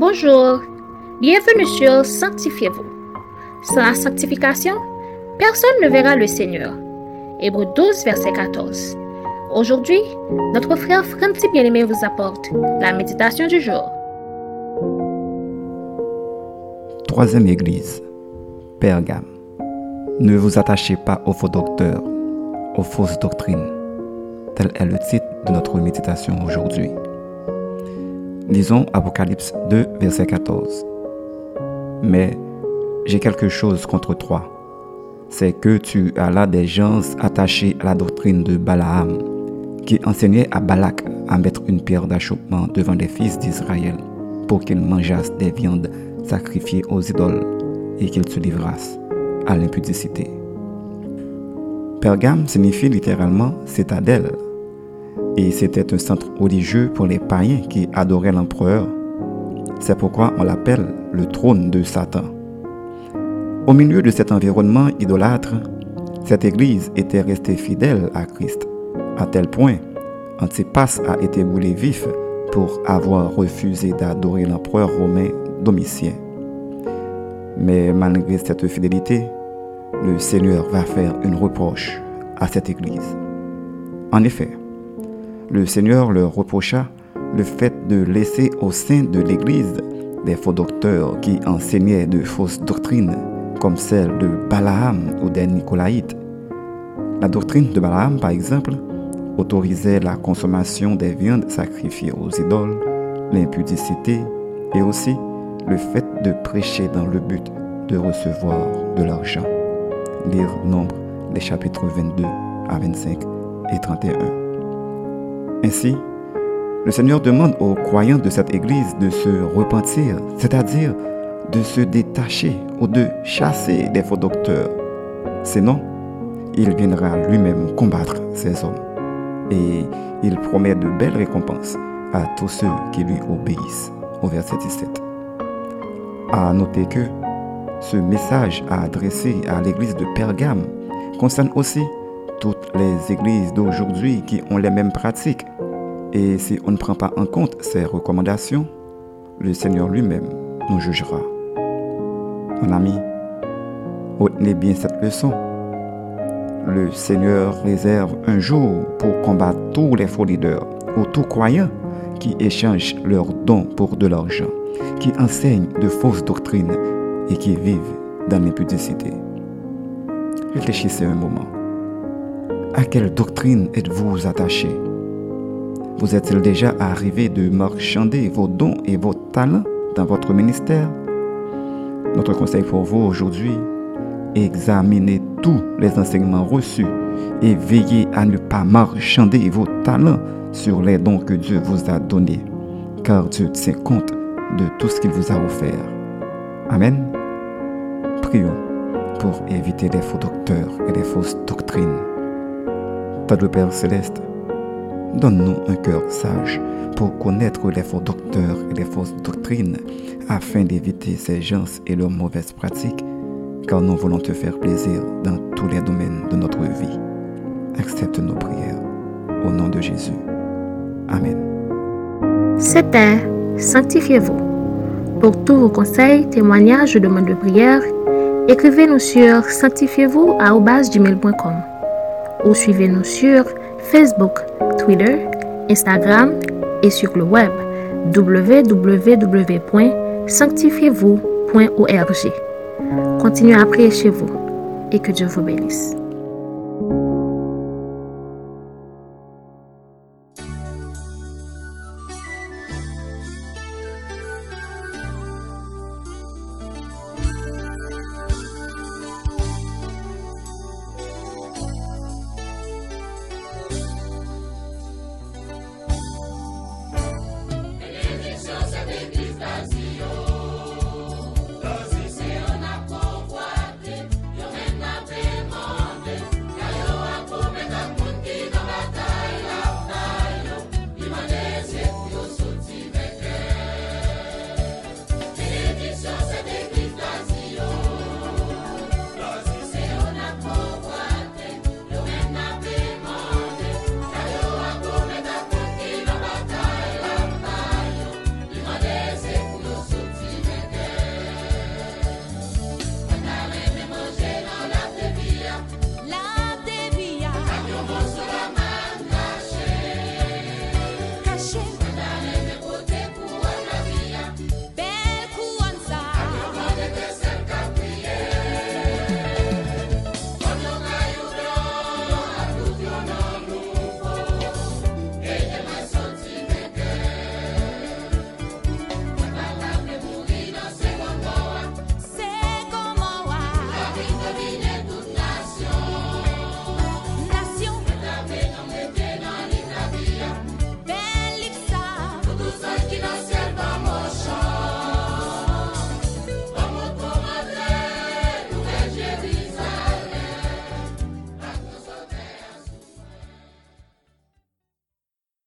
Bonjour, bienvenue sur Sanctifiez-vous. Sans la sanctification, personne ne verra le Seigneur. Hébreu 12, verset 14. Aujourd'hui, notre frère Franti Bien-Aimé vous apporte la méditation du jour. Troisième Église, Pergame. Ne vous attachez pas aux faux docteurs, aux fausses doctrines. Tel est le titre de notre méditation aujourd'hui. Lisons Apocalypse 2, verset 14. Mais j'ai quelque chose contre toi. C'est que tu as là des gens attachés à la doctrine de Balaam, qui enseignait à Balak à mettre une pierre d'achoppement devant les fils d'Israël pour qu'ils mangeassent des viandes sacrifiées aux idoles et qu'ils se livrassent à l'impudicité. Pergame signifie littéralement citadelle et c'était un centre religieux pour les païens qui adoraient l'empereur. C'est pourquoi on l'appelle le trône de Satan. Au milieu de cet environnement idolâtre, cette église était restée fidèle à Christ, à tel point Antipas a été brûlé vif pour avoir refusé d'adorer l'empereur romain Domitien. Mais malgré cette fidélité, le Seigneur va faire une reproche à cette église. En effet, le Seigneur leur reprocha le fait de laisser au sein de l'Église des faux docteurs qui enseignaient de fausses doctrines, comme celle de Balaam ou des Nicolaïtes. La doctrine de Balaam, par exemple, autorisait la consommation des viandes sacrifiées aux idoles, l'impudicité et aussi le fait de prêcher dans le but de recevoir de l'argent. Lire Nombre, les chapitres 22 à 25 et 31. Ainsi, le Seigneur demande aux croyants de cette Église de se repentir, c'est-à-dire de se détacher ou de chasser des faux docteurs. Sinon, il viendra lui-même combattre ces hommes. Et il promet de belles récompenses à tous ceux qui lui obéissent. Au verset 17. À noter que ce message adressé à l'église de Pergame concerne aussi toutes les églises d'aujourd'hui qui ont les mêmes pratiques. Et si on ne prend pas en compte ces recommandations, le Seigneur lui-même nous jugera. Mon ami, retenez bien cette leçon. Le Seigneur réserve un jour pour combattre tous les faux leaders ou tous croyants qui échangent leurs dons pour de l'argent, qui enseignent de fausses doctrines et qui vivent dans l'impudicité. Réfléchissez un moment. À quelle doctrine êtes-vous attaché? Vous est-il déjà arrivé de marchander vos dons et vos talents dans votre ministère? Notre conseil pour vous aujourd'hui, examinez tous les enseignements reçus et veillez à ne pas marchander vos talents sur les dons que Dieu vous a donnés, car Dieu tient compte de tout ce qu'il vous a offert. Amen. Prions pour éviter les faux docteurs et les fausses doctrines. Padre Père Céleste, donne-nous un cœur sage pour connaître les faux docteurs et les fausses doctrines afin d'éviter ces gens et leurs mauvaises pratiques, car nous voulons te faire plaisir dans tous les domaines de notre vie. Accepte nos prières. Au nom de Jésus. Amen. C'était Sanctifiez-vous. Pour tous vos conseils, témoignages demandes de prière, écrivez-nous sur sanctifiez-vous ou suivez-nous sur Facebook, Twitter, Instagram et sur le web www.sanctifiez-vous.org. Continuez à prier chez vous et que Dieu vous bénisse.